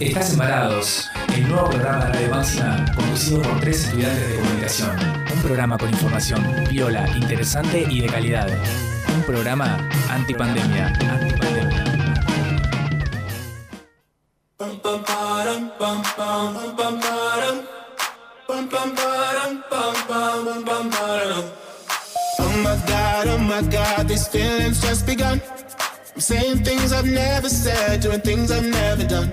Estás Embarados, el nuevo programa de Radio Máxima conducido por tres estudiantes de comunicación. Un programa con información viola, interesante y de calidad. Un programa antipandemia. Antipandemia. Oh my god, oh my god, these feelings just begun. I'm saying things I've never said, doing things I've never done.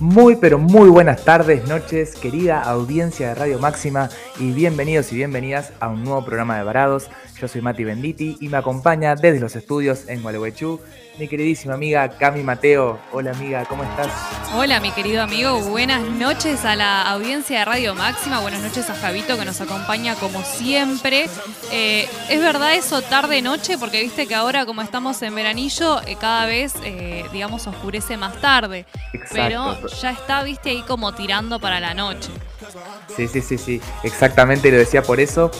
Muy pero muy buenas tardes, noches, querida audiencia de Radio Máxima y bienvenidos y bienvenidas a un nuevo programa de Varados. Yo soy Mati Benditi y me acompaña desde los estudios en Gualeguaychú mi queridísima amiga Cami Mateo. Hola amiga, ¿cómo estás? Hola mi querido amigo, buenas noches a la audiencia de Radio Máxima, buenas noches a Javito que nos acompaña como siempre. Eh, es verdad eso tarde-noche porque viste que ahora como estamos en veranillo eh, cada vez eh, digamos oscurece más tarde, Exacto. pero ya está viste ahí como tirando para la noche. Sí, sí, sí, sí, exactamente lo decía por eso.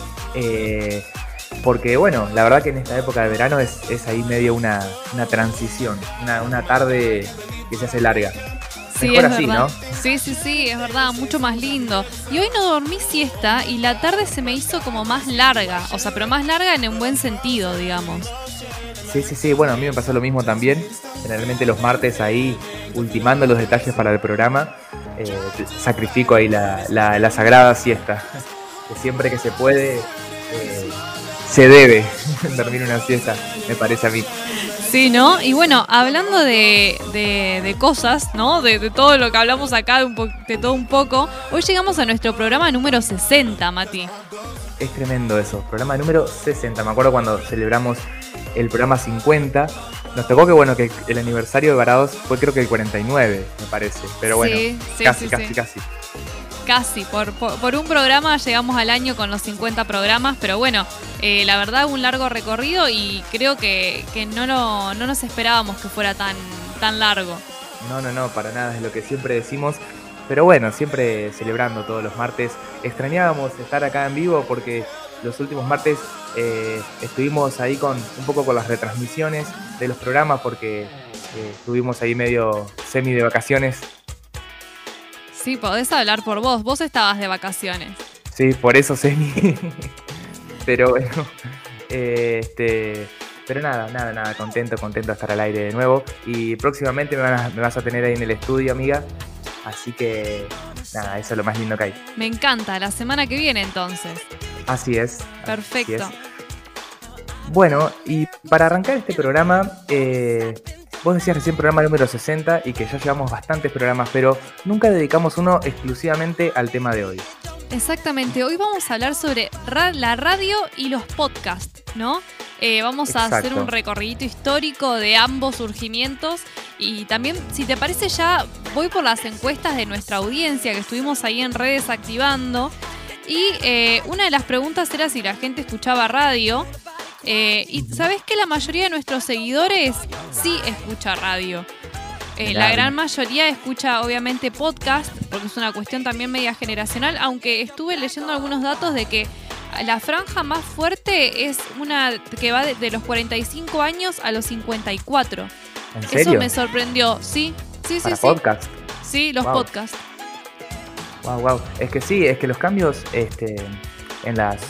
Porque bueno, la verdad que en esta época de verano es, es ahí medio una, una transición, una, una tarde que se hace larga. Sí, Mejor es así, verdad. ¿no? Sí, sí, sí, es verdad, mucho más lindo. Y hoy no dormí siesta y la tarde se me hizo como más larga, o sea, pero más larga en un buen sentido, digamos. Sí, sí, sí, bueno, a mí me pasó lo mismo también. Generalmente los martes ahí, ultimando los detalles para el programa, eh, sacrifico ahí la, la- la sagrada siesta. Que siempre que se puede, eh, se debe dormir una siesta, me parece a mí. Sí, ¿no? Y bueno, hablando de, de- de cosas, ¿no? De, de todo lo que hablamos acá, de, un po- de todo un poco, hoy llegamos a nuestro programa número 60, Mati. Es tremendo eso. Programa número 60. Me acuerdo cuando celebramos el programa 50. Nos tocó que bueno que el aniversario de Varados fue creo que el 49, me parece. Pero bueno, Sí, sí, casi, sí, casi, casi. Casi, por, por, por un programa llegamos al año con los 50 programas, pero bueno, eh, la verdad un largo recorrido y creo que, no nos esperábamos que fuera tan, tan largo. No, no, no, para nada, es lo que siempre decimos. Pero bueno, siempre celebrando todos los martes. Extrañábamos estar acá en vivo porque los últimos martes eh, estuvimos ahí con un poco con las retransmisiones de los programas porque eh, estuvimos ahí medio semi de vacaciones. Sí, podés hablar por vos, vos estabas de vacaciones. Sí, por eso semi. pero bueno, eh, este, pero nada, nada, nada, contento, contento de estar al aire de nuevo. Y próximamente me, van a- me vas a tener ahí en el estudio, amiga. Así que nada, eso es lo más lindo que hay. Me encanta, la semana que viene entonces. Así es. Perfecto. así es. Bueno, y para arrancar este programa, eh, vos decías recién programa número 60 y que ya llevamos bastantes programas, pero nunca dedicamos uno exclusivamente al tema de hoy. Exactamente, hoy vamos a hablar sobre ra- la radio y los podcasts, ¿no? Eh, vamos a hacer un recorrido histórico de ambos surgimientos y también, si te parece, ya voy por las encuestas de nuestra audiencia que estuvimos ahí en redes activando. Y eh, una de las preguntas era si la gente escuchaba radio. Eh, y sabes que la mayoría de nuestros seguidores sí escucha radio. Eh, la gran mayoría escucha obviamente podcast, porque es una cuestión también media generacional, aunque estuve leyendo algunos datos de que la franja más fuerte es una que va de, de los 45 años a los 54. ¿En Eso serio? me sorprendió, sí, sí, sí, Para sí. podcast. Sí, los Wow. podcasts. Wow, wow. Es que sí, es que los cambios este, en las.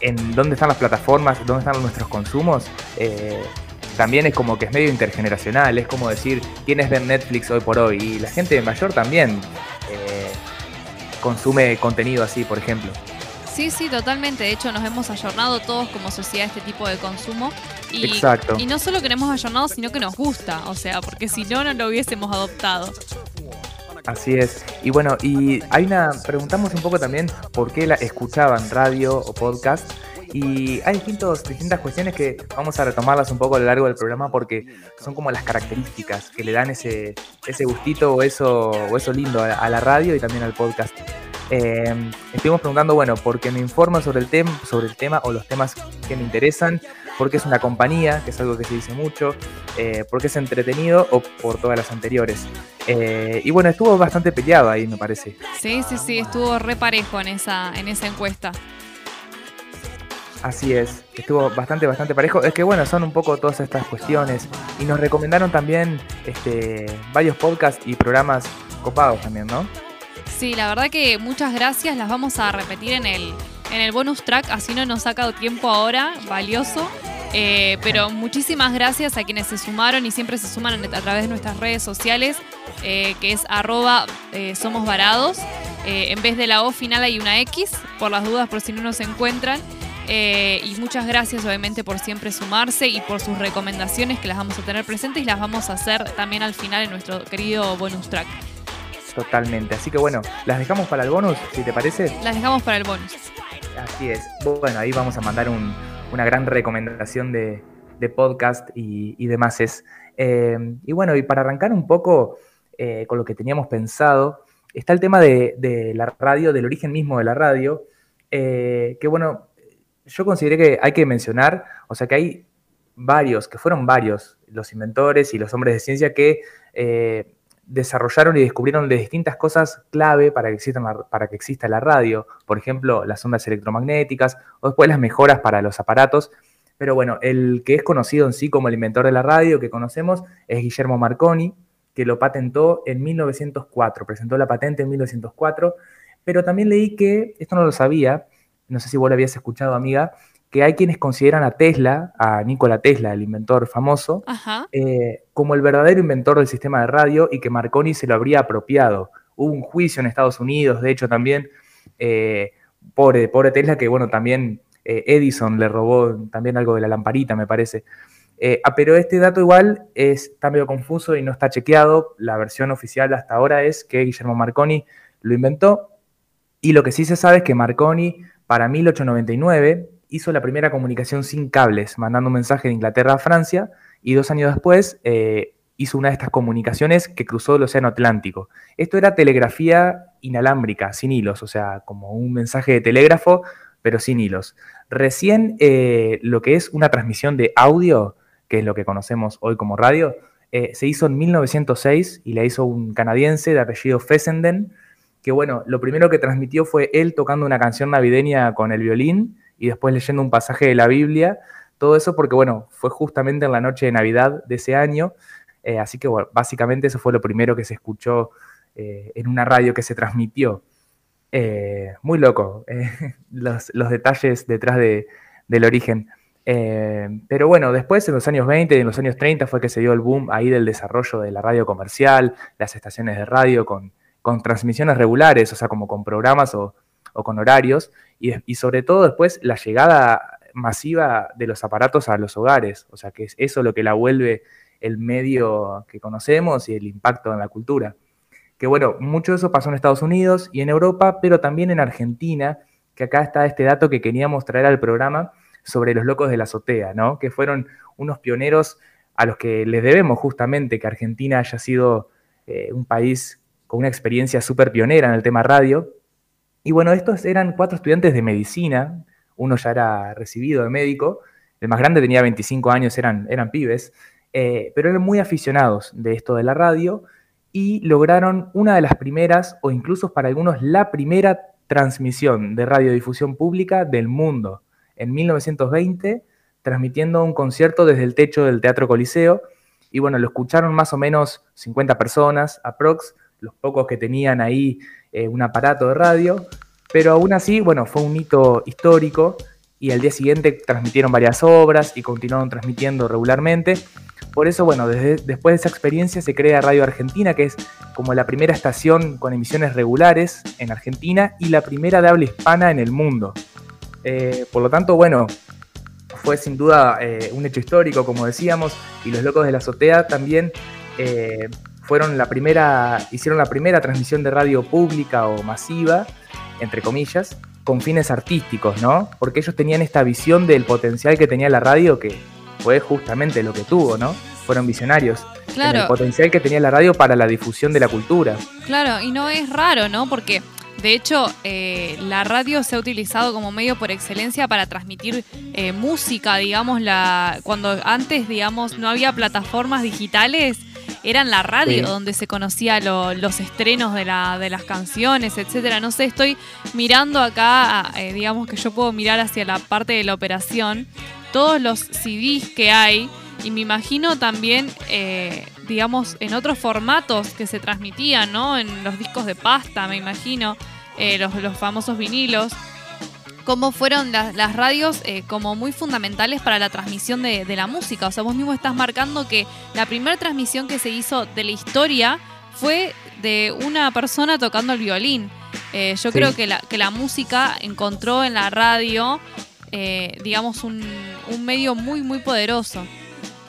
En dónde están las plataformas, dónde están nuestros consumos, eh, también es como que es medio intergeneracional. Es como decir, ¿quiénes ven Netflix hoy por hoy? Y la gente mayor también eh, consume contenido así, por ejemplo. Sí, sí, totalmente. De hecho, nos hemos ayornado todos como sociedad a este tipo de consumo. Y, Exacto. y no solo que nos hemos ayornado, sino que nos gusta. O sea, porque si no, no lo hubiésemos adoptado. Así es. Y bueno, y hay una. Preguntamos un poco también por qué la escuchaban radio o podcast. Y hay distintos, distintas cuestiones que vamos a retomarlas un poco a lo largo del programa porque son como las características que le dan ese, ese gustito o eso, o eso lindo a, la radio y también al podcast. Eh, estuvimos preguntando, bueno, ¿por qué me informan sobre el, tema sobre el tema o los temas que me interesan? porque es una compañía, que es algo que se dice mucho, eh, porque es entretenido o por todas las anteriores. Eh, y bueno, estuvo bastante peleado ahí, me parece. Sí, sí, sí, estuvo re parejo en esa, en esa encuesta. Así es, estuvo bastante, bastante parejo. Es que bueno, son un poco todas estas cuestiones. Y nos recomendaron también este, varios podcasts y programas copados también, ¿no? Sí, la verdad que muchas gracias. Las vamos a repetir en el, en el bonus track, así no nos saca tiempo ahora, valioso. Eh, pero muchísimas gracias a quienes se sumaron y siempre se suman a través de nuestras redes sociales, eh, que es arroba eh, somos varados. en vez de la O final hay una X, por las dudas, por si no nos encuentran. Y muchas gracias obviamente por siempre sumarse y por sus recomendaciones que las vamos a tener presentes y las vamos a hacer también al final en nuestro querido bonus track. Totalmente. Así que bueno, las dejamos para el bonus, si te parece. Las dejamos para el bonus. Así es. Bueno, ahí vamos a mandar una gran recomendación de, podcast y, demás. Es, eh, y bueno, y para arrancar un poco eh, con lo que teníamos pensado, está el tema de, la radio, del origen mismo de la radio, eh, que bueno, yo consideré que hay que mencionar, o sea que hay varios, que fueron varios los inventores y los hombres de ciencia que desarrollaron y descubrieron de distintas cosas clave para que, exista la, para que exista la radio, por ejemplo, las ondas electromagnéticas o después las mejoras para los aparatos. Pero bueno, el que es conocido en sí como el inventor de la radio que conocemos es Guillermo Marconi, que lo patentó en 1904, presentó la patente en 1904, pero también leí que, esto no lo sabía, no sé si vos lo habías escuchado amiga, que hay quienes consideran a Tesla, a Nikola Tesla, el inventor famoso, eh, como el verdadero inventor del sistema de radio y que Marconi se lo habría apropiado. Hubo un juicio en Estados Unidos, de hecho también, eh, pobre, pobre Tesla, que bueno, también eh, Edison le robó también algo de la lamparita, me parece. Ah, pero este dato igual es, está medio confuso y no está chequeado. La versión oficial hasta ahora es que Guillermo Marconi lo inventó. Y lo que sí se sabe es que Marconi, para 1899, hizo la primera comunicación sin cables, mandando un mensaje de Inglaterra a Francia, y dos años después eh, hizo una de estas comunicaciones que cruzó el Océano Atlántico. Esto era telegrafía inalámbrica, sin hilos, o sea, como un mensaje de telégrafo, pero sin hilos. Recién eh, lo que es una transmisión de audio, que es lo que conocemos hoy como radio, eh, se hizo en 1906 y la hizo un canadiense de apellido Fessenden, que bueno, lo primero que transmitió fue él tocando una canción navideña con el violín y después leyendo un pasaje de la Biblia. Todo eso porque, bueno, fue justamente en la noche de Navidad de ese año. Eh, así que, bueno, básicamente eso fue lo primero que se escuchó eh, en una radio que se transmitió. Eh, muy loco, los, detalles detrás del origen. pero bueno, después en los años 20 y en los años 30 fue que se dio el boom ahí del desarrollo de la radio comercial, las estaciones de radio con, con transmisiones regulares, o sea, como con programas o, con horarios, y, sobre todo después la llegada masiva de los aparatos a los hogares, o sea que es eso lo que la vuelve el medio que conocemos y el impacto en la cultura. Que bueno, mucho de eso pasó en Estados Unidos y en Europa, pero también en Argentina, que acá está este dato que queríamos traer al programa sobre los locos de la azotea, ¿no? Que fueron unos pioneros a los que les debemos justamente que Argentina haya sido eh, un país con una experiencia súper pionera en el tema radio. Y bueno, estos eran cuatro estudiantes de medicina, uno ya era recibido de médico, el más grande tenía 25 años, eran, eran pibes, eh, pero eran muy aficionados de esto de la radio y lograron una de las primeras, o incluso para algunos la primera transmisión de radiodifusión pública del mundo, en 1920, transmitiendo un concierto desde el techo del Teatro Coliseo. Y bueno, lo escucharon más o menos 50 personas, aprox, los pocos que tenían ahí eh, un aparato de radio, pero aún así, bueno, fue un hito histórico y al día siguiente transmitieron varias obras y continuaron transmitiendo regularmente. Por eso, bueno, después de esa experiencia se crea Radio Argentina, que es como la primera estación con emisiones regulares en Argentina y la primera de habla hispana en el mundo. Eh, por lo tanto, bueno, fue sin duda eh, un hecho histórico, como decíamos, y los locos de la azotea también fueron la primera, hicieron la primera transmisión de radio pública o masiva, entre comillas, con fines artísticos, ¿no? Porque ellos tenían esta visión del potencial que tenía la radio, que fue justamente lo que tuvo, ¿no? Fueron visionarios. Claro. el potencial que tenía la radio para la difusión de la cultura. Claro, y no es raro, ¿no? Porque de hecho eh, la radio se ha utilizado como medio por excelencia para transmitir eh, música, digamos, la cuando antes, digamos, no había plataformas digitales. Era en la radio Sí. donde se conocía lo- los estrenos de, la, de las canciones, etcétera. No sé, estoy mirando acá, eh, digamos que yo puedo mirar hacia la parte de la operación, todos los CDs que hay, y me imagino también, eh, digamos, en otros formatos que se transmitían, ¿no? En los discos de pasta, me imagino, eh, los, los famosos vinilos. Cómo fueron las, las radios eh, como muy fundamentales para la transmisión de, de la música. O sea, vos mismo estás marcando que la primera transmisión que se hizo de la historia fue de una persona tocando el violín. Eh, yo Sí. creo que la, que la música encontró en la radio, eh, digamos, un, un medio muy, muy poderoso.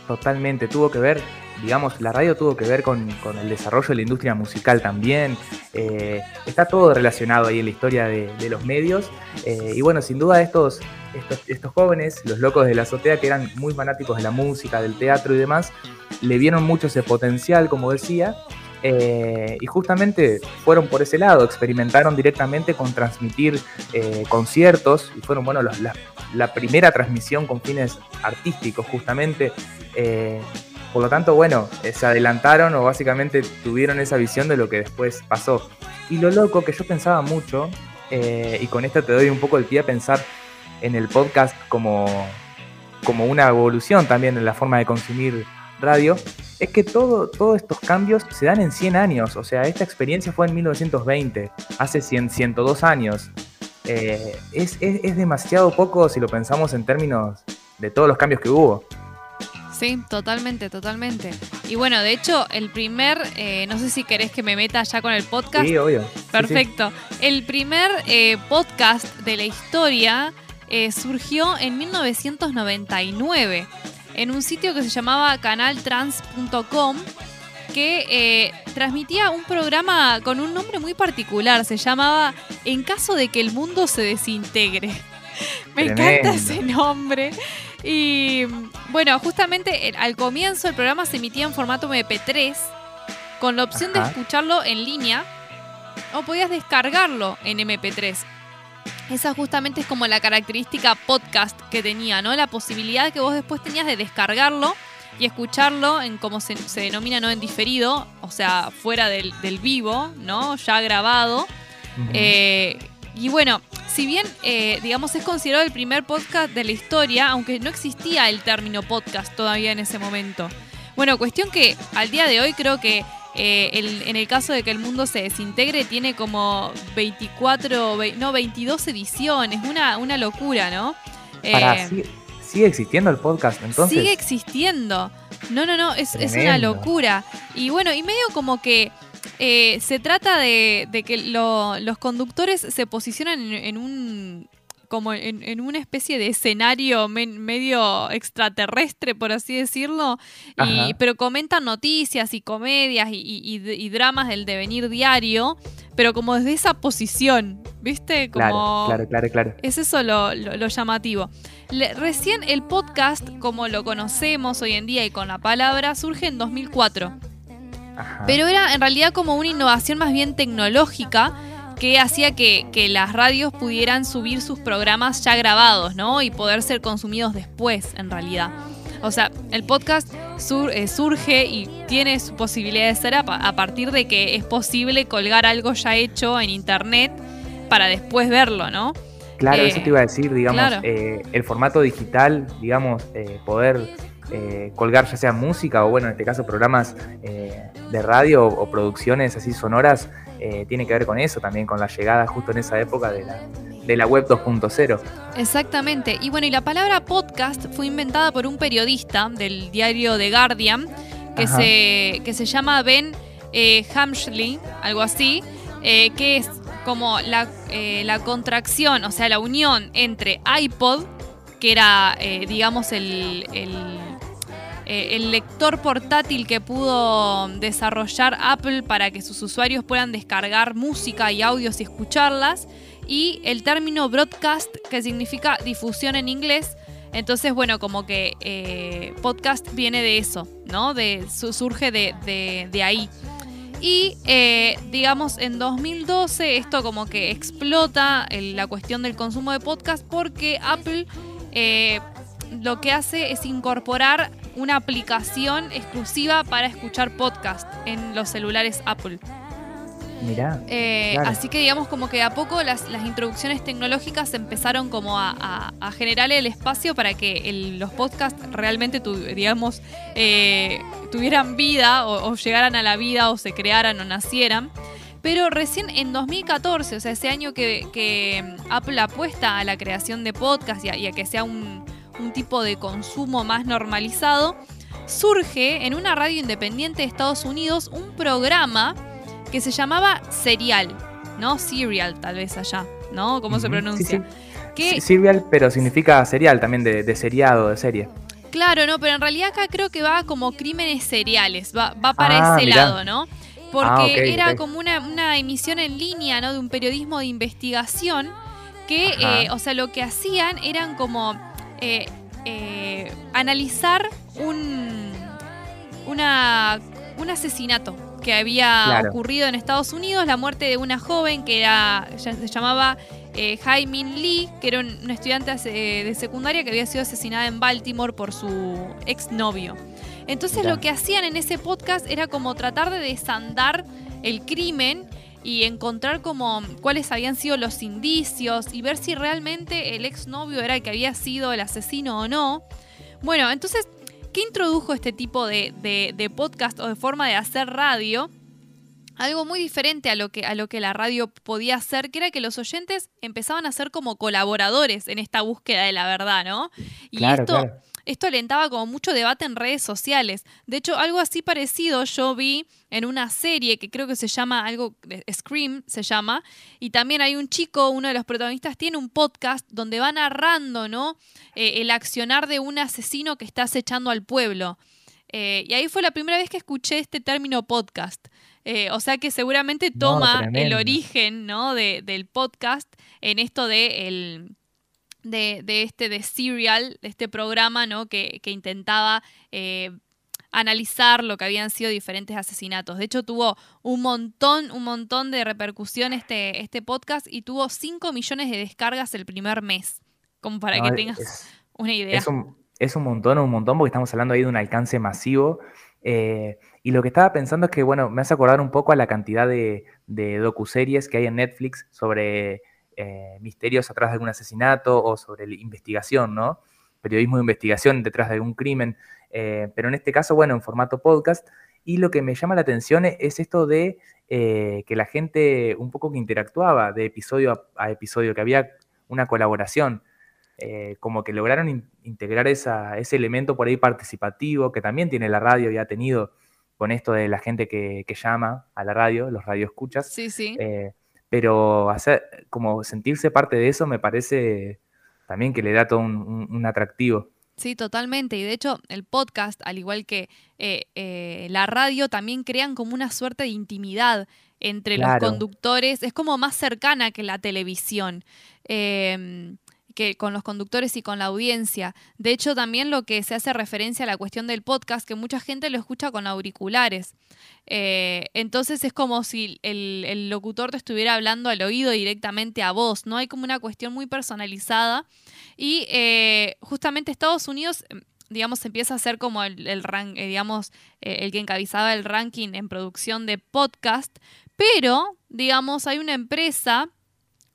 Totalmente, tuvo que ver, digamos, la radio tuvo que ver con, con el desarrollo de la industria musical también. eh, está todo relacionado ahí en la historia de, los medios. eh, y bueno, sin duda estos, estos, estos jóvenes, los locos de la azotea, que eran muy fanáticos de la música, del teatro y demás, le vieron mucho ese potencial, como decía. eh, y justamente fueron por ese lado, experimentaron directamente con transmitir conciertos y fueron, bueno, la primera transmisión con fines artísticos justamente. Por lo tanto, bueno, eh, se adelantaron o básicamente tuvieron esa visión de lo que después pasó. Y lo loco que yo pensaba mucho, eh, y con esto te doy un poco el pie a pensar en el podcast como, como una evolución también en la forma de consumir radio, es que todo, todos estos cambios se dan en 100 años. O sea, esta experiencia fue en 1920, hace 100, 102 años. Eh, es, es- es demasiado poco si lo pensamos en términos de todos los cambios que hubo. Sí, totalmente, totalmente. Y bueno, de hecho, el primer, eh, no sé si querés que me meta ya con el podcast. Sí, obvio. Sí, sí. Perfecto. El primer eh, podcast de la historia eh, surgió en 1999 en un sitio que se llamaba canaltrans.com que transmitía un programa con un nombre muy particular. Se llamaba En caso de que el mundo se desintegre. Me encanta ese nombre. Y bueno, justamente eh, al comienzo el programa se emitía en formato MP3 con la opción de escucharlo en línea o podías descargarlo en MP3. Esa justamente es como la característica podcast que tenía, ¿no? La posibilidad que vos después tenías de descargarlo y escucharlo en como se, se denomina, ¿no? En diferido, o sea, fuera del, del vivo, ¿no? Ya grabado. Eh, y bueno, si bien, eh, digamos, es considerado el primer podcast de la historia, aunque no existía el término podcast todavía en ese momento. Bueno, cuestión que al día de hoy creo que eh, el- en el caso de que el mundo se desintegre tiene como 24, ve- no, 22 ediciones, una, una locura, ¿no? Eh, ¿sigue, sigue existiendo el podcast entonces? Sigue existiendo. No, no, no, es, es una locura. Y bueno, y medio como que eh, se trata de, de que lo- los conductores se posicionan en, en un como en, en una especie de escenario men- medio extraterrestre, por así decirlo, y, pero comentan noticias y comedias y, y- y- y dramas del devenir diario, pero como desde esa posición, ¿viste? Como... Claro, claro, claro, claro. Es eso lo, lo- lo llamativo. Le- recién el podcast, como lo conocemos hoy en día y con la palabra, surge en 2004. Ajá. Pero era en realidad como una innovación más bien tecnológica que hacía que, que las radios pudieran subir sus programas ya grabados, ¿no? Y poder ser consumidos después, en realidad. O sea, el podcast sur- eh, surge y tiene su posibilidad de ser a, a partir de que es posible colgar algo ya hecho en internet para después verlo, ¿no? Claro, eh, eso te iba a decir, digamos, claro. eh, el formato digital, digamos, eh, poder eh, colgar ya sea música o bueno, en este caso programas eh, de radio o, o producciones así sonoras, eh, tiene que ver con eso también, con la llegada justo en esa época de la, de la web 2.0. Exactamente. Y bueno, y la palabra podcast fue inventada por un periodista del diario The Guardian que, Ajá. se, que se llama Ben Hamshley, algo así, que es como la, eh, la contracción, o sea, la unión entre iPod, que era, eh, digamos, el, el, eh, el lector portátil que pudo desarrollar Apple para que sus usuarios puedan descargar música y audios y escucharlas, y el término broadcast, que significa difusión en inglés. Entonces, bueno, como que eh, podcast viene de eso, ¿no? De, surge de, ahí. Y eh, digamos, en 2012 esto como que explota la cuestión del consumo de podcast porque Apple lo que hace es incorporar una aplicación exclusiva para escuchar podcast en los celulares Apple. Mirá. Eh, así que digamos como que a poco las, introducciones tecnológicas empezaron como a, generar el espacio para que los podcasts realmente digamos eh, tuvieran vida o, llegaran a la vida o se crearan o nacieran. Pero recién en 2014, o sea, ese año que, Apple apuesta a la creación de podcasts y a, que sea un, un tipo de consumo más normalizado, surge en una radio independiente de Estados Unidos un programa que se llamaba Serial, ¿no? Serial, tal vez allá, ¿no? ¿Cómo se pronuncia? Serial, pero significa serial también, de, seriado, de serie. Claro, no, pero en realidad acá creo que va como crímenes seriales, va, para ah, ese lado, ¿no? Porque ah, era como una, emisión en línea, ¿no? De un periodismo de investigación que, eh, o sea, lo que hacían eran como eh, eh, analizar un, una, un asesinato que había ocurrido en Estados Unidos, la muerte de una joven que era, se llamaba eh, Lee, que era un, estudiante de secundaria que había sido asesinada en Baltimore por su exnovio. Entonces lo que hacían en ese podcast era como tratar de desandar el crimen y encontrar como cuáles habían sido los indicios y ver si realmente el exnovio era el que había sido el asesino o no. Bueno, entonces ¿Qué introdujo este tipo de, podcast o de forma de hacer radio? Algo muy diferente a lo, que, a lo que la radio podía hacer, que era que los oyentes empezaban a ser como colaboradores en esta búsqueda de la verdad, ¿no? Y esto, esto alentaba como mucho debate en redes sociales. De hecho, algo así parecido yo vi en una serie que creo que se llama algo, Scream se llama, y también hay un chico, uno de los protagonistas, tiene un podcast donde va narrando, ¿no? Eh, el accionar de un asesino que está acechando al pueblo. Eh, y ahí fue la primera vez que escuché este término podcast. Eh, o sea que seguramente toma el origen ¿no? De, del podcast en esto de el, de, este de Serial, de este programa, ¿no? Que, intentaba eh, analizar lo que habían sido diferentes asesinatos. De hecho, tuvo un montón, un montón de repercusión este, este podcast y tuvo 5 millones de descargas el primer mes. Como para que tengas una idea. Es un, es un, montón, un montón, porque estamos hablando ahí de un alcance masivo. Eh, y lo que estaba pensando es que, bueno, me hace acordar un poco a la cantidad de, de docuseries que hay en Netflix sobre eh, misterios atrás de algún asesinato o sobre investigación, ¿no? Periodismo de investigación detrás de algún crimen. Eh, pero en este caso, bueno, en formato podcast. Y lo que me llama la atención es esto de eh, que la gente un poco que interactuaba de episodio a, episodio, que había una colaboración. como que lograron integrar ese elemento por ahí participativo que también tiene la radio y ha tenido con esto de la gente que, llama a la radio, los radioescuchas. Sí, sí pero hacer, como sentirse parte de eso me parece también que le da todo un, atractivo. Sí, totalmente. Y de hecho, el podcast, al igual que eh, eh, la radio, también crean como una suerte de intimidad entre los conductores. Es como más cercana que la televisión. Em, que con los conductores y con la audiencia. De hecho, también lo que se hace referencia a la cuestión del podcast, que mucha gente lo escucha con auriculares. Eh, entonces es como si el, locutor te estuviera hablando al oído directamente a vos, ¿no? Hay como una cuestión muy personalizada. Y eh, justamente Estados Unidos em, digamos, empieza a ser como el, eh, digamos, el que encabezaba el ranking en producción de podcast, pero, digamos, hay una empresa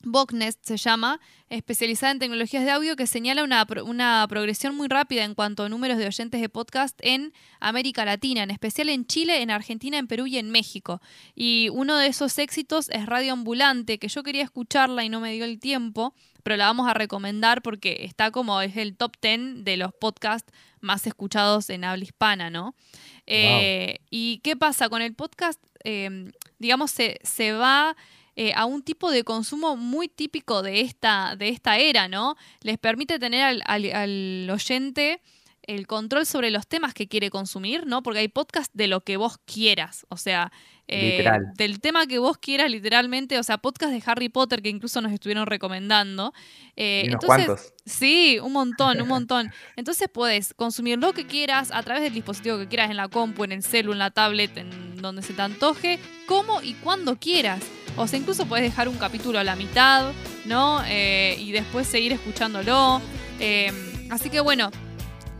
Bocknest se llama, especializada en tecnologías de audio, que señala una, una, progresión muy rápida en cuanto a números de oyentes de podcast en América Latina, en especial en Chile, en Argentina, en Perú y en México. Y uno de esos éxitos es Radio Ambulante, que yo quería escucharla y no me dio el tiempo, pero la vamos a recomendar porque está como es el top 10 de los podcasts más escuchados en habla hispana, ¿no? Eh, ¿Y qué pasa con el podcast? Eh, digamos, se, se va eh, a un tipo de consumo muy típico de esta, de esta era, ¿no? Les permite tener al, oyente el control sobre los temas que quiere consumir, ¿no? Porque hay podcast de lo que vos quieras, o sea, eh, del tema que vos quieras literalmente, o sea, podcast de Harry Potter que incluso nos estuvieron recomendando. Eh, Y unos entonces, cuantos. Sí, un montón, un montón. Entonces puedes consumir lo que quieras a través del dispositivo que quieras, en la compu, en el celu, en la tablet, en donde se te antoje, como y cuando quieras. O sea, incluso puedes dejar un capítulo a la mitad, ¿no? Eh, y después seguir escuchándolo. Eh, así que bueno,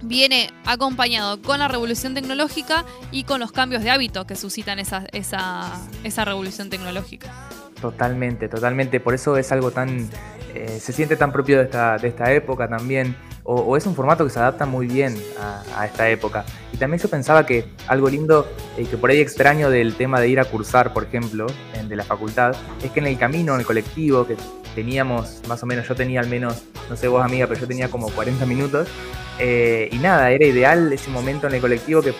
viene acompañado con la revolución tecnológica y con los cambios de hábito que suscitan esa, esa, esa revolución tecnológica. Totalmente, totalmente. Por eso es algo tan. eh, se siente tan propio de esta, de esta época también. O, es un formato que se adapta muy bien a, a esta época. Y también yo pensaba que algo lindo, eh, que por ahí extraño del tema de ir a cursar, por ejemplo, en- de la facultad, es que en el camino, en el colectivo, que teníamos más o menos, yo tenía al menos, no sé vos amiga, pero yo tenía como 40 minutos. eh, y nada, era ideal ese momento en el colectivo que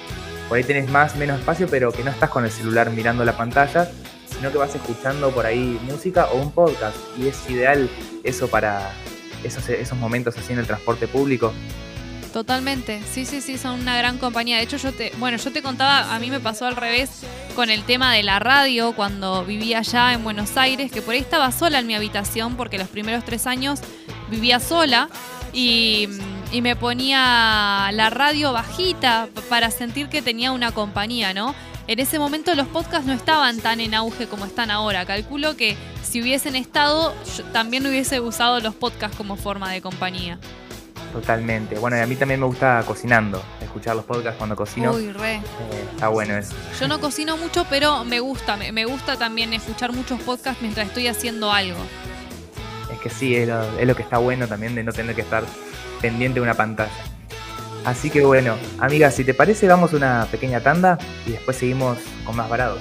por ahí tenés más, menos espacio, pero que no estás con el celular mirando la pantalla, sino que vas escuchando por ahí música o un podcast. Y es ideal eso para esos, momentos así en el transporte público. Totalmente, sí, sí, sí, son una gran compañía. De hecho, yo te, bueno, yo te contaba, a mí me pasó al revés con el tema de la radio cuando vivía allá en Buenos Aires, que por ahí estaba sola en mi habitación porque los primeros tres años vivía sola y, me ponía la radio bajita para sentir que tenía una compañía, ¿no? En ese momento los podcasts no estaban tan en auge como están ahora. Calculo que si hubiesen estado, yo también hubiese usado los podcasts como forma de compañía. Totalmente. Bueno, y a mí también me gusta cocinando, escuchar los podcasts cuando cocino. Uy, re. Eh, está bueno eso. Yo no cocino mucho, pero me gusta. Me, me gusta también escuchar muchos podcasts mientras estoy haciendo algo. Es que sí, es lo, es lo que está bueno también de no tener que estar pendiente de una pantalla. Así que bueno, amiga, si te parece, vamos a una pequeña tanda y después seguimos con más varados.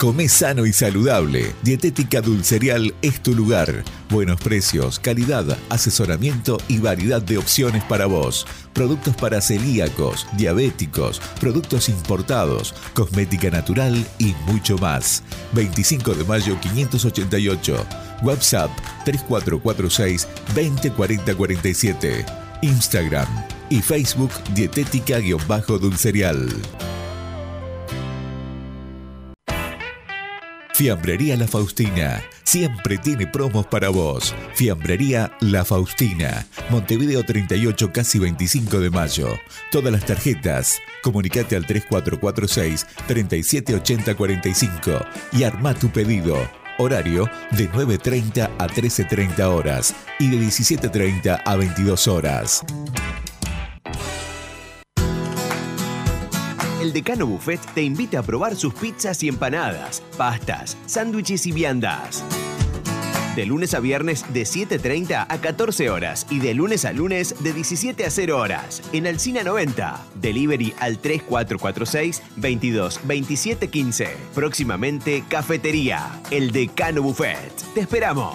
Come sano y saludable. Dietética Dulcerial es tu lugar. Buenos precios, calidad, asesoramiento y variedad de opciones para vos. Productos para celíacos, diabéticos, productos importados, cosmética natural y mucho más. 25 de mayo 588. WhatsApp 3446 204047. Instagram y Facebook Dietética-Dulcerial. Fiambrería La Faustina. Siempre tiene promos para vos. Fiambrería La Faustina. Montevideo 38, casi 25 de mayo. Todas las tarjetas. Comunicate al 3446 378045 y arma tu pedido. Horario de 9.30 a 13.30 horas y de 17.30 a 22 horas. El Decano Buffet te invita a probar sus pizzas y empanadas, pastas, sándwiches y viandas. De lunes a viernes de 7.30 a 14 horas y de lunes a lunes de 17 a 0 horas en Alcina 90. Delivery al 3446 22 27 15. Próximamente Cafetería, el Decano Buffet. Te esperamos.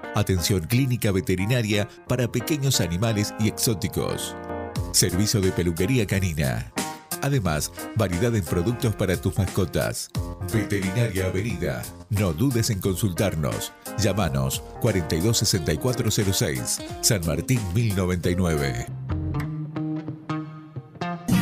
Atención clínica veterinaria para pequeños animales y exóticos. Servicio de peluquería canina. Además, variedad en productos para tus mascotas. Veterinaria Avenida. No dudes en consultarnos. Llámanos 426406, San Martín 1099.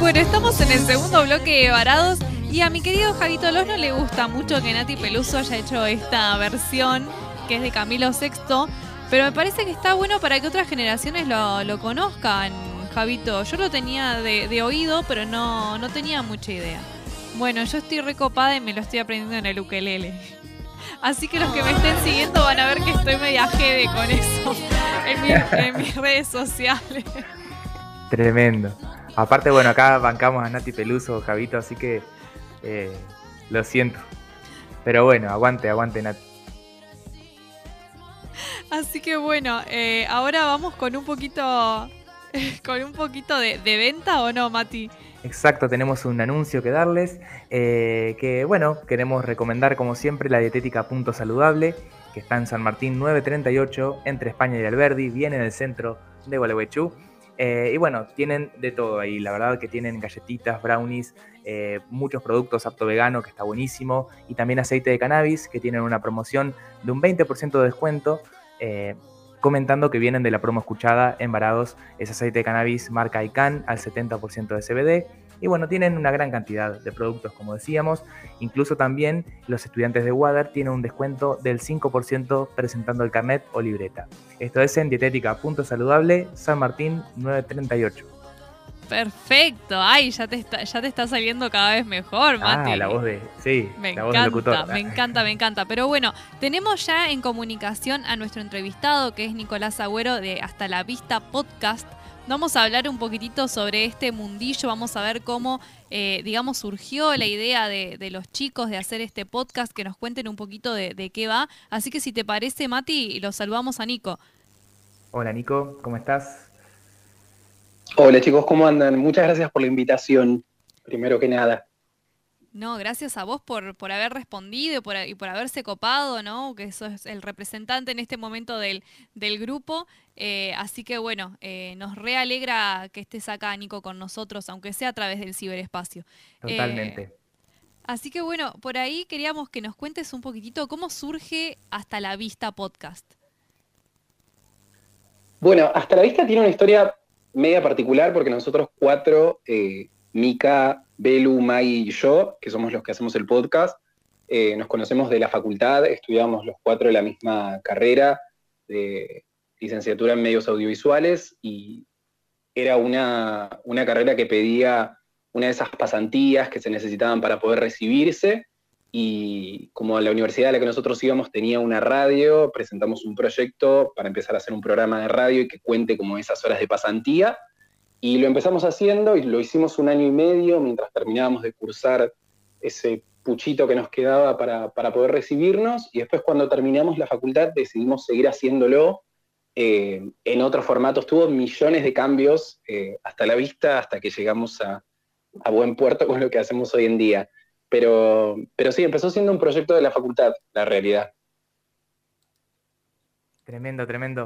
Bueno, estamos en el segundo bloque de Varados y a mi querido Javito Los no le gusta mucho que Nati Peluso haya hecho esta versión que es de Camilo Sexto, pero me parece que está bueno para que otras generaciones lo, lo conozcan, Javito. Yo lo tenía de, oído, pero no, no tenía mucha idea. Bueno, yo estoy recopada y me lo estoy aprendiendo en el ukelele. Así que los que me estén siguiendo van a ver que estoy media jede con eso en mis redes sociales. Tremendo. Aparte, bueno, acá bancamos a Nati Peluso, Javito, así que eh, lo siento. Pero bueno, aguante, aguante, Nati. Así que bueno, eh, ahora vamos con un poquito, con un poquito de, de venta o no, Mati. Exacto, tenemos un anuncio que darles, eh, que bueno, queremos recomendar como siempre la dietética Punto Saludable, que está en San Martín 938, entre España y Alberdi, viene en el centro de Gualeguaychú. Eh, y bueno, tienen de todo ahí, la verdad que tienen galletitas, brownies, eh, muchos productos apto vegano, que está buenísimo, y también aceite de cannabis, que tienen una promoción de un 20% de descuento, eh, comentando que vienen de la promo escuchada en Varados, es aceite de cannabis marca ICANN al 70% de CBD. Y bueno, tienen una gran cantidad de productos, como decíamos. Incluso también los estudiantes de Water tienen un descuento del 5% presentando el carnet o libreta. Esto es en dietética.saludable, San Martín 938. Perfecto, ay, ya te está, ya te está saliendo cada vez mejor, Mati. Ah, la voz de. Sí, Me la voz del encanta, locutor. me encanta, me encanta. Pero bueno, tenemos ya en comunicación a nuestro entrevistado, que es Nicolás Agüero de Hasta la Vista Podcast. Vamos a hablar un poquitito sobre este mundillo, vamos a ver cómo, eh, digamos, surgió la idea de, de los chicos de hacer este podcast, que nos cuenten un poquito de, de qué va. Así que si te parece, Mati, los saludamos a Nico. Hola Nico, ¿cómo estás? Hola chicos, ¿cómo andan? Muchas gracias por la invitación, primero que nada. No, gracias a vos por, por haber respondido y por, y por haberse copado, ¿no? Que sos el representante en este momento del, del grupo. Eh, así que bueno, eh, nos realegra que estés acá, Nico, con nosotros, aunque sea a través del ciberespacio. Eh, Totalmente. así que bueno, por ahí queríamos que nos cuentes un poquitito cómo surge Hasta la Vista Podcast. Bueno, Hasta la Vista tiene una historia media particular porque nosotros cuatro, eh, Mika, Belu, Mai y yo, que somos los que hacemos el podcast, eh, nos conocemos de la facultad, estudiamos los cuatro la misma carrera de licenciatura en medios audiovisuales y era una, una carrera que pedía una de esas pasantías que se necesitaban para poder recibirse y como la universidad a la que nosotros íbamos tenía una radio, presentamos un proyecto para empezar a hacer un programa de radio y que cuente como esas horas de pasantía. Y lo empezamos haciendo y lo hicimos un año y medio mientras terminábamos de cursar ese puchito que nos quedaba para, para poder recibirnos. Y después cuando terminamos la facultad decidimos seguir haciéndolo eh, en otros formatos. Tuvo millones de cambios eh, hasta la vista, hasta que llegamos a, a buen puerto con lo que hacemos hoy en día. Pero, pero sí, empezó siendo un proyecto de la facultad, la realidad. Tremendo, tremendo.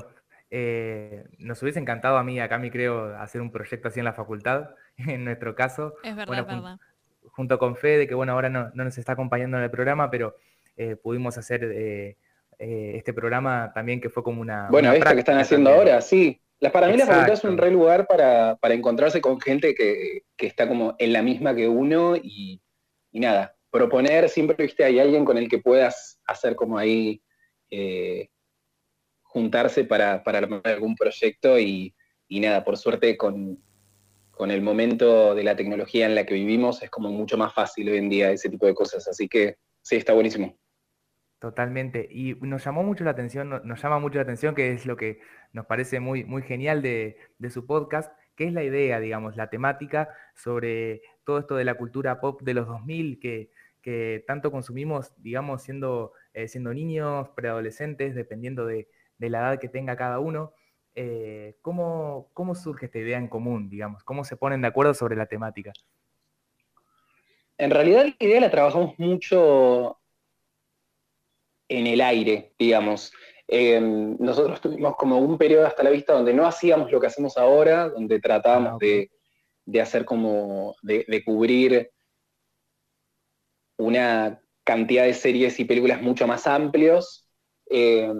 Eh, nos hubiese encantado a mí, a Cami, creo, hacer un proyecto así en la facultad, en nuestro caso. Es verdad, Bueno, jun- verdad. junto con Fede, que bueno, ahora no, no nos está acompañando en el programa, pero eh, pudimos hacer eh, eh, este programa también que fue como una... Bueno, una esta que están haciendo también. ahora, sí. La, para mí la facultad es un re lugar para, para encontrarse con gente que, que está como en la misma que uno y, y nada, proponer, siempre viste, hay alguien con el que puedas hacer como ahí, eh, juntarse para, para armar algún proyecto y, y nada, por suerte con, con el momento de la tecnología en la que vivimos es como mucho más fácil hoy en día ese tipo de cosas, así que sí, está buenísimo. Totalmente. Y nos llamó mucho la atención, no- nos llama mucho la atención, que es lo que nos parece muy, muy genial de, de su podcast, que es la idea, digamos, la temática sobre todo esto de la cultura pop de los 2000 que, que tanto consumimos, digamos, siendo, eh, siendo niños, preadolescentes, dependiendo de, de la edad que tenga cada uno. Eh, ¿cómo, ¿Cómo surge esta idea en común, digamos? ¿Cómo se ponen de acuerdo sobre la temática? En realidad la idea la trabajamos mucho en el aire, digamos. Eh, nosotros tuvimos como un periodo hasta la vista donde no hacíamos lo que hacemos ahora, donde tratábamos Ah, de, de hacer como, de, de cubrir una cantidad de series y películas mucho más amplios. Eh,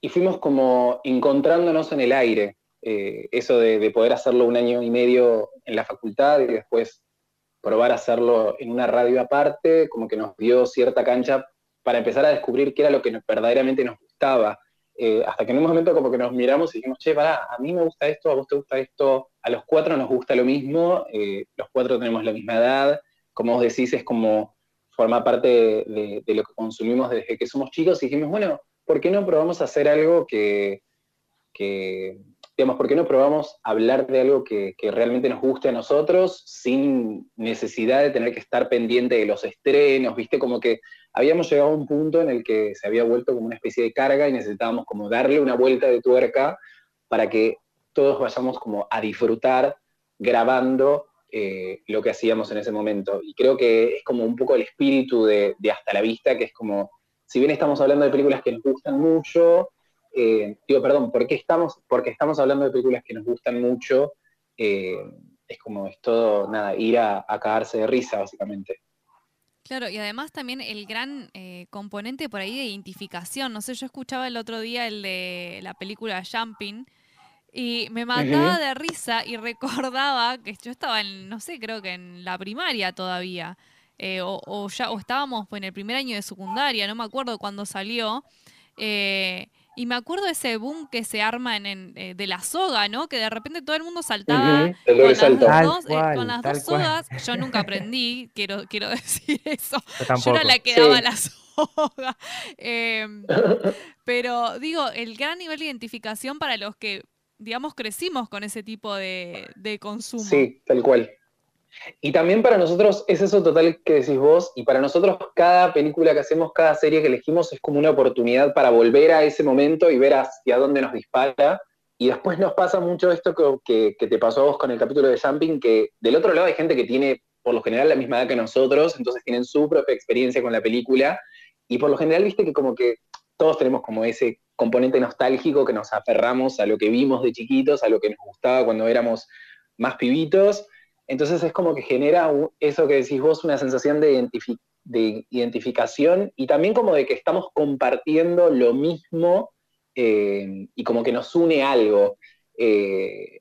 y fuimos como encontrándonos en el aire. Eh, eso de, de poder hacerlo un año y medio en la facultad y después probar hacerlo en una radio aparte, como que nos dio cierta cancha para empezar a descubrir qué era lo que nos- verdaderamente nos gustaba. Eh, hasta que en un momento como que nos miramos y dijimos, che, pará, a mí me gusta esto, a vos te gusta esto, a los cuatro nos gusta lo mismo, los cuatro tenemos la misma edad, como vos decís, es como forma parte de lo que consumimos desde que somos chicos y dijimos, bueno, ¿por qué no probamos a hacer algo que, que digamos, ¿por qué no probamos hablar de algo que, realmente nos guste a nosotros sin necesidad de tener que estar pendiente de los estrenos? ¿Viste? Como que habíamos llegado a un punto en el que se había vuelto como una especie de carga y necesitábamos como darle una vuelta de tuerca para que todos vayamos como a disfrutar grabando eh, lo que hacíamos en ese momento. Y creo que es como un poco el espíritu de Hasta la Vista, que es como, si bien estamos hablando de películas que nos gustan mucho, eh, digo, perdón, ¿por qué estamos, porque estamos hablando de películas que nos gustan mucho? eh, es como, es todo, nada, ir a, a cagarse de risa, básicamente. Claro, y además también el gran eh, componente por ahí de identificación. No sé, yo escuchaba el otro día el de la película Jumping y me mataba de risa y recordaba que yo estaba en, no sé, creo que en la primaria todavía. Eh, o, o ya, o estábamos en el primer año de secundaria, no me acuerdo cuándo salió. eh, y me acuerdo de ese boom que se arma en, en, eh, de la soga, ¿no? Que de repente todo el mundo saltaba el doble con las dos, eh, cual, con las dos cual. sogas. Yo nunca aprendí, quiero, quiero decir eso. Yo Yo era la que daba Sí. la soga. Em, pero digo, el gran nivel de identificación para los que, digamos, crecimos con ese tipo de, de consumo. Sí, tal cual. Y también para nosotros es eso total que decís vos, y para nosotros cada película que hacemos, cada serie que elegimos es como una oportunidad para volver a ese momento y ver hacia dónde nos dispara. Y después nos pasa mucho esto que, que- que te pasó a vos con el capítulo de Jumping, que del otro lado hay gente que tiene por lo general la misma edad que nosotros, entonces tienen su propia experiencia con la película, y por lo general viste que como que todos tenemos como ese componente nostálgico que nos aferramos a lo que vimos de chiquitos, a lo que nos gustaba cuando éramos más pibitos, entonces es como que genera eso que decís vos, una sensación de, identifi- de identificación y también como de que estamos compartiendo lo mismo eh, y como que nos une algo eh,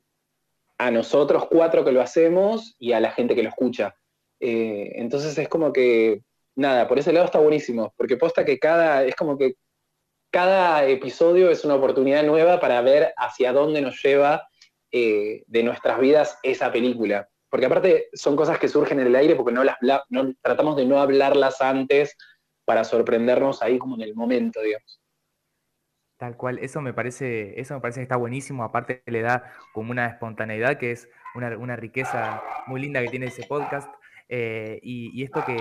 a nosotros cuatro que lo hacemos y a la gente que lo escucha. Eh, entonces es como que, nada, por ese lado está buenísimo, porque posta que cada, es como que cada episodio es una oportunidad nueva para ver hacia dónde nos lleva de nuestras vidas esa película. Porque aparte son cosas que surgen en el aire porque no las tratamos de no hablarlas antes para sorprendernos ahí como en el momento, digamos. Tal cual, eso me parece, eso me parece que está buenísimo, aparte le da como una espontaneidad que es una, riqueza muy linda que tiene ese podcast. eh, y, esto que,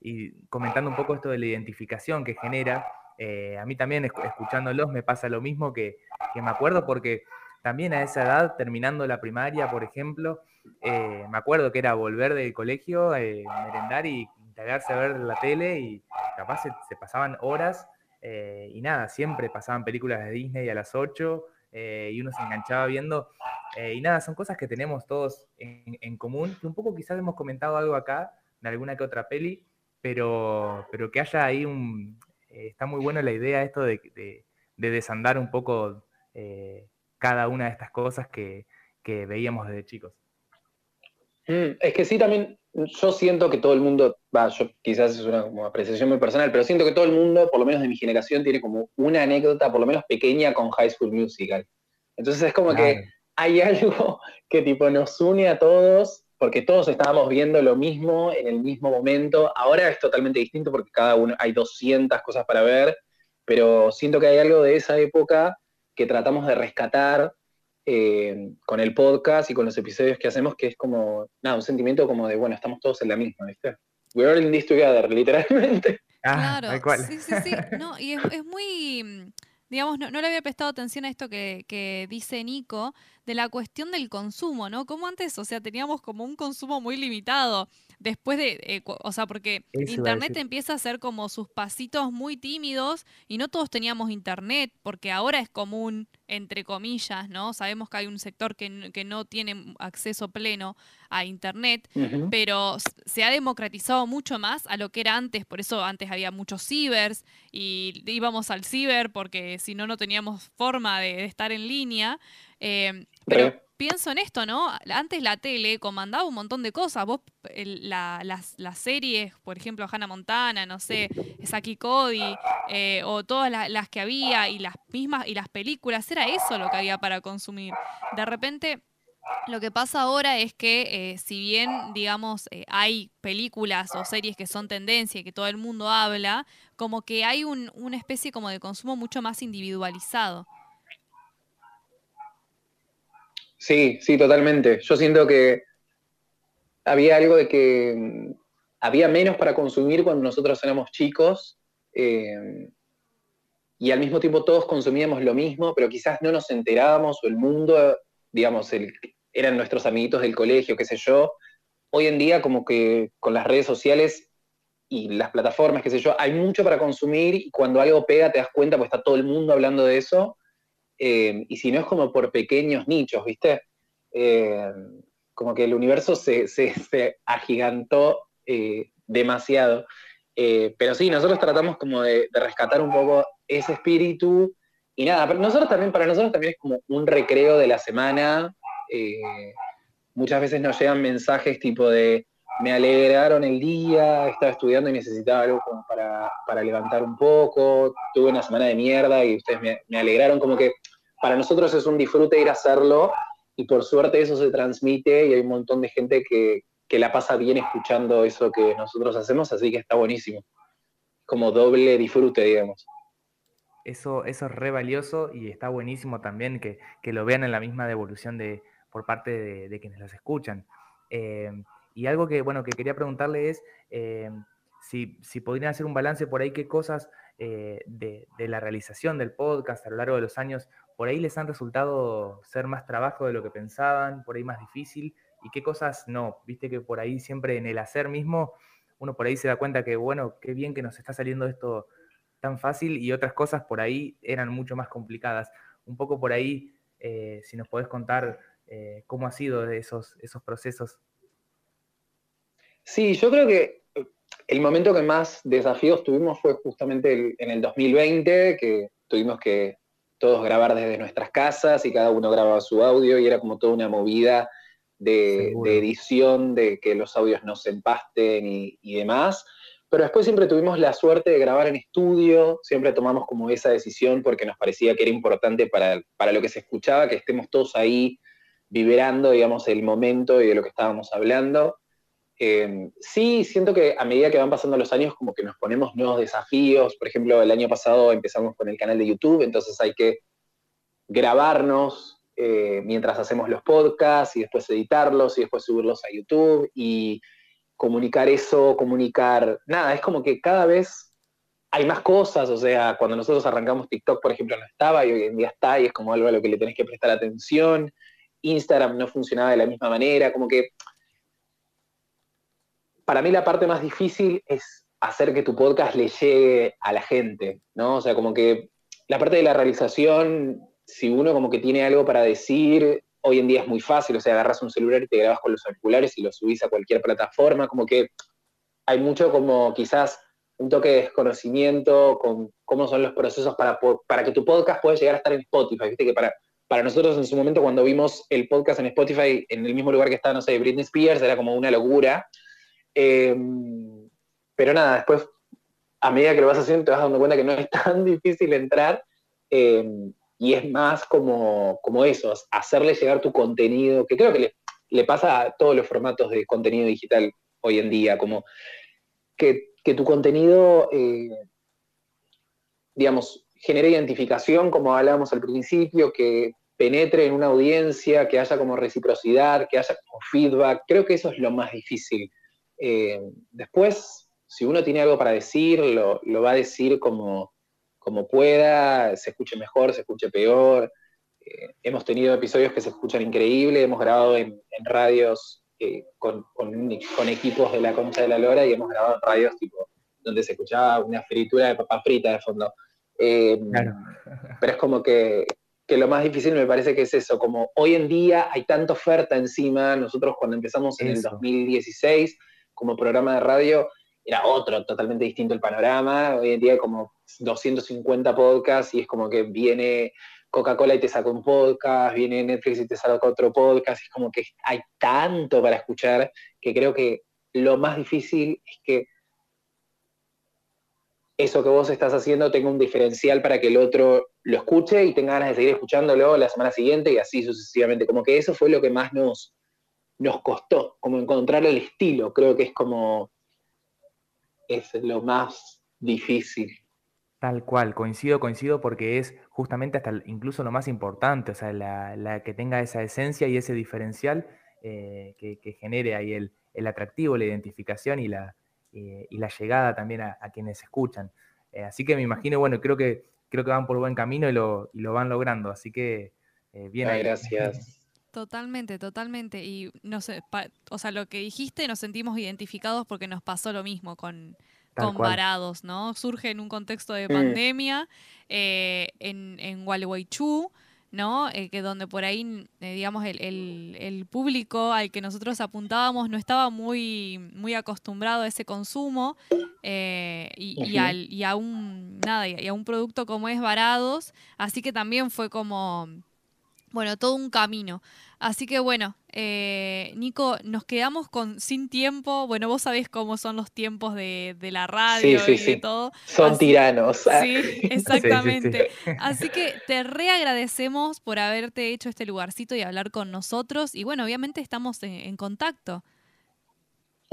y comentando un poco esto de la identificación que genera, eh, a mí también escu- escuchándolos me pasa lo mismo que me acuerdo porque también a esa edad, terminando la primaria, por ejemplo, eh, me acuerdo que era volver del colegio, eh, merendar y integrarse a ver la tele y capaz se, pasaban horas eh, y nada, siempre pasaban películas de Disney a las 8 eh, y uno se enganchaba viendo. y nada, son cosas que tenemos todos en, común, que un poco quizás hemos comentado algo acá, de alguna que otra peli, pero, pero que haya ahí un... está muy buena la idea esto de, de- de desandar un poco cada una de estas cosas que, que veíamos desde chicos. Mm, es que sí, también yo siento que todo el mundo, va, yo quizás es una como apreciación muy personal, pero siento que todo el mundo, por lo menos de mi generación, tiene como una anécdota, por lo menos pequeña, con High School Musical. Entonces es como que hay algo que tipo nos une a todos, porque todos estábamos viendo lo mismo en el mismo momento. Ahora es totalmente distinto porque cada uno hay 200 cosas para ver, pero siento que hay algo de esa época que tratamos de rescatar eh, con el podcast y con los episodios que hacemos, que es como, nada, un sentimiento como de, bueno, estamos todos en la misma, ¿viste? We're all in this together, literalmente. Ah, Claro, tal cual. sí, sí, sí. No, y es, es muy, digamos, no, no le había prestado atención a esto que, que dice Nico, de la cuestión del consumo, ¿no? Como antes, o sea, teníamos como un consumo muy limitado. Después de, eh, o sea, porque Eso iba a Internet empieza a hacer como sus pasitos muy tímidos y no todos teníamos Internet, porque ahora es común, entre comillas, ¿no? Sabemos que hay un sector que, que no tiene acceso pleno a Internet, pero se ha democratizado mucho más a lo que era antes, por eso antes había muchos cibers y íbamos al ciber porque si no, no teníamos forma de, de estar en línea. Eh, pero pienso en esto, ¿no? Antes la tele comandaba un montón de cosas. Vos, el- la- las, las series, por ejemplo, Hannah Montana, no sé, Saki Cody, eh, o todas la- las que había, y las mismas, y las películas, era eso lo que había para consumir. De repente, lo que pasa ahora es que eh, si bien, digamos, eh, hay películas o series que son tendencia y que todo el mundo habla, como que hay un- una especie como de consumo mucho más individualizado. Sí, sí, totalmente. Yo siento que había algo de que mm, había menos para consumir cuando nosotros éramos chicos eh, y al mismo tiempo todos consumíamos lo mismo, pero quizás no nos enterábamos o el mundo, digamos, el, eran nuestros amiguitos del colegio, qué sé yo. Hoy en día como que con las redes sociales y las plataformas, qué sé yo, hay mucho para consumir y cuando algo pega te das cuenta, pues está todo el mundo hablando de eso. Eh, y si no es como por pequeños nichos, ¿viste? Eh, como que el universo se, se- agigantó eh, demasiado. Pero sí, nosotros tratamos como de, rescatar un poco ese espíritu. Y nada, pero nosotros también, para nosotros también es como un recreo de la semana. Muchas veces nos llegan mensajes tipo de me alegraron el día, estaba estudiando y necesitaba algo como para, para levantar un poco, tuve una semana de mierda y ustedes me alegraron, como que para nosotros es un disfrute ir a hacerlo y por suerte eso se transmite y hay un montón de gente que, que la pasa bien escuchando eso que nosotros hacemos, así que está buenísimo. Como doble disfrute, digamos. Eso, eso es re valioso y está buenísimo también que, que lo vean en la misma devolución de, por parte de, quienes los escuchan. Eh, y algo que, bueno, que quería preguntarle es eh, si, si podrían hacer un balance por ahí, qué cosas eh, de la realización del podcast a lo largo de los años, por ahí les han resultado ser más trabajo de lo que pensaban, por ahí más difícil, y qué cosas no. Viste que por ahí siempre en el hacer mismo, uno por ahí se da cuenta que, bueno, qué bien que nos está saliendo esto tan fácil y otras cosas por ahí eran mucho más complicadas. Un poco por ahí, eh, si nos podés contar eh, cómo ha sido esos, esos procesos. Sí, yo creo que el momento que más desafíos tuvimos fue justamente el- en el 2020, que tuvimos que todos grabar desde nuestras casas y cada uno grababa su audio y era como toda una movida de, edición, de que los audios no se empasten y, y demás. Pero después siempre tuvimos la suerte de grabar en estudio, siempre tomamos como esa decisión porque nos parecía que era importante para, para lo que se escuchaba, que estemos todos ahí vibrando, digamos, el momento y de lo que estábamos hablando. Eh, sí, siento que a medida que van pasando los años, como que nos ponemos nuevos desafíos. Por ejemplo, el año pasado empezamos con el canal de YouTube, entonces hay que grabarnos eh, mientras hacemos los podcasts y después editarlos y después subirlos a YouTube y comunicar eso, comunicar. Nada, es como que cada vez hay más cosas. O sea, cuando nosotros arrancamos TikTok, por ejemplo, no estaba y hoy en día está y es como algo a lo que le tenés que prestar atención. Instagram no funcionaba de la misma manera, como que para mí la parte más difícil es hacer que tu podcast le llegue a la gente, ¿no? O sea, como que la parte de la realización, si uno como que tiene algo para decir, hoy en día es muy fácil, o sea, agarras un celular y te grabas con los auriculares y lo subís a cualquier plataforma, como que hay mucho como quizás un toque de desconocimiento con cómo son los procesos para, para que tu podcast pueda llegar a estar en Spotify, viste que para, para nosotros en su momento cuando vimos el podcast en Spotify en el mismo lugar que estaba, no sé, Britney Spears, era como una locura. Eh, pero nada, después, a medida que lo vas haciendo, te vas dando cuenta que no es tan difícil entrar. eh, y es más como, como eso, hacerle llegar tu contenido, que creo que le, pasa a todos los formatos de contenido digital hoy en día, como que, que tu contenido, eh, digamos, genere identificación, como hablábamos al principio, que penetre en una audiencia, que haya como reciprocidad, que haya como feedback. Creo que eso es lo más difícil. Eh, después, si uno tiene algo para decir, lo, lo va a decir como, como pueda, se escuche mejor, se escuche peor. Eh, hemos tenido episodios que se escuchan increíble, hemos grabado en, en radios eh, con, con, con equipos de la Concha de la Lora y hemos grabado en radios tipo donde se escuchaba una fritura de papa frita de fondo. Eh, Claro. pero es como que, que lo más difícil me parece que es eso, como hoy en día hay tanta oferta encima, nosotros cuando empezamos en el Eso. 2016 como programa de radio, era otro, totalmente distinto el panorama, hoy en día como 250 podcasts y es como que viene Coca-Cola y te saca un podcast, viene Netflix y te saca otro podcast, es como que hay tanto para escuchar que creo que lo más difícil es que eso que vos estás haciendo tenga un diferencial para que el otro lo escuche y tenga ganas de seguir escuchándolo la semana siguiente y así sucesivamente. Como que eso fue lo que más nos, nos costó, como encontrar el estilo. Creo que es como, es lo más difícil. Tal cual, coincido, coincido porque es justamente hasta incluso lo más importante, o sea, la, la que tenga esa esencia y ese diferencial eh, que, que genere ahí el, el atractivo, la identificación y la, eh, y la llegada también a, a quienes escuchan. Eh, así que me imagino, bueno, creo que, creo que van por buen camino y lo, y lo van logrando, así que bien Ay, ahí. gracias. Totalmente, totalmente. Y no sé, pa- o sea, lo que dijiste nos sentimos identificados porque nos pasó lo mismo con, con. Varados, ¿no? Surge en un contexto de Mm. pandemia, eh, en, en Gualeguaychú, ¿no? Eh, que donde por ahí, eh, digamos, el, el- el público al que nosotros apuntábamos no estaba muy, muy acostumbrado a ese consumo eh, y, y al- y a un, nada, y a un producto como es Varados, así que también fue como, bueno, todo un camino. Así que bueno, eh, Nico, nos quedamos con sin tiempo. Bueno, vos sabés cómo son los tiempos de, de la radio sí, y de sí. todo. Son Así- tiranos. Sí, exactamente. sí. Así que te reagradecemos por haberte hecho este lugarcito y hablar con nosotros. Y bueno, obviamente estamos en, en contacto.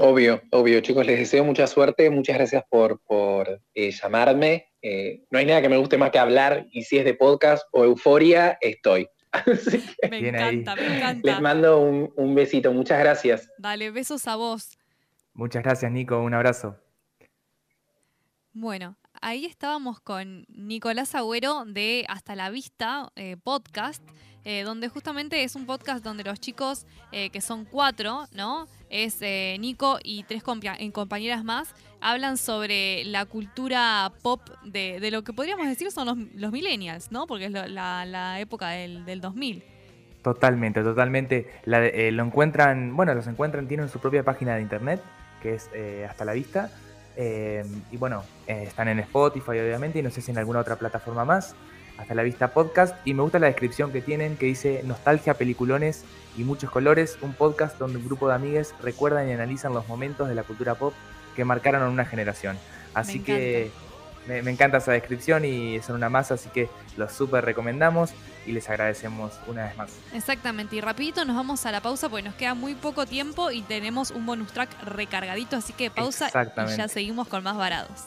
Obvio, obvio, chicos, les deseo mucha suerte, muchas gracias por, por eh, llamarme. Eh, no hay nada que me guste más que hablar y si es de podcast o euforia, estoy. Así que Me ahí. encanta, me les encanta. mando un, un besito, muchas gracias. Dale, besos a vos. Muchas gracias, Nico, un abrazo. Bueno, ahí estábamos con Nicolás Agüero de Hasta la Vista eh, podcast, eh, donde justamente es un podcast donde los chicos, eh, que son cuatro, ¿no? Es eh, Nico y tres compa- eh, compañeras más, hablan sobre la cultura pop de, de lo que podríamos decir son los, los millennials, ¿no? Porque es la, la época del, del 2000. Totalmente, totalmente. La eh, lo encuentran, bueno, los encuentran, tienen su propia página de internet, que es eh, Hasta la Vista. eh, y bueno, eh, están en Spotify, obviamente, y no sé si en alguna otra plataforma más. Hasta la Vista Podcast. Y me gusta la descripción que tienen, que dice Nostalgia, peliculones y muchos colores. Un podcast donde un grupo de amigues recuerdan y analizan los momentos de la cultura pop que marcaron a una generación. Así Me que me, me encanta esa descripción y son una masa, así que los súper recomendamos y les agradecemos una vez más. Exactamente, y rapidito nos vamos a la pausa porque nos queda muy poco tiempo y tenemos un bonus track recargadito, así que pausa y ya seguimos con más varados.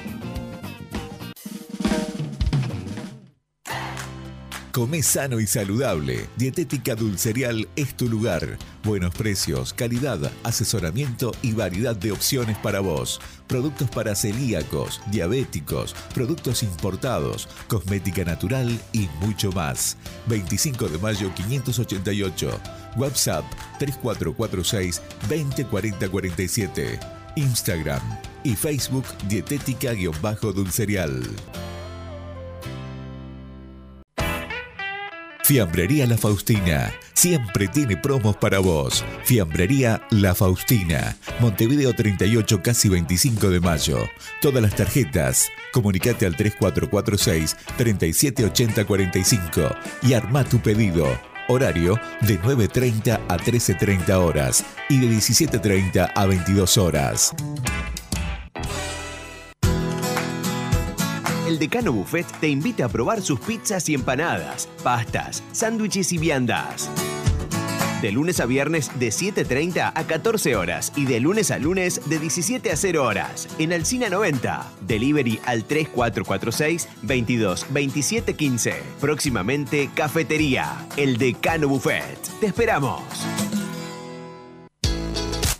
Come sano y saludable. Dietética Dulcerial es tu lugar. Buenos precios, calidad, asesoramiento y variedad de opciones para vos. Productos para celíacos, diabéticos, productos importados, cosmética natural y mucho más. 25 de mayo 588. WhatsApp 3446 204047. Instagram y Facebook Dietética-Dulcerial. Fiambrería La Faustina. Siempre tiene promos para vos. Fiambrería La Faustina. Montevideo 38, casi 25 de mayo. Todas las tarjetas. Comunicate al 3446 378045 y arma tu pedido. Horario de 9.30 a 13.30 horas y de 17.30 a 22 horas. Decano Buffet te invita a probar sus pizzas y empanadas, pastas, sándwiches y viandas. De lunes a viernes de 7.30 a 14 horas y de lunes a lunes de 17 a 0 horas. En Alcina 90. Delivery al 3446 22 27 15. Próximamente Cafetería. El Decano Buffet. Te esperamos.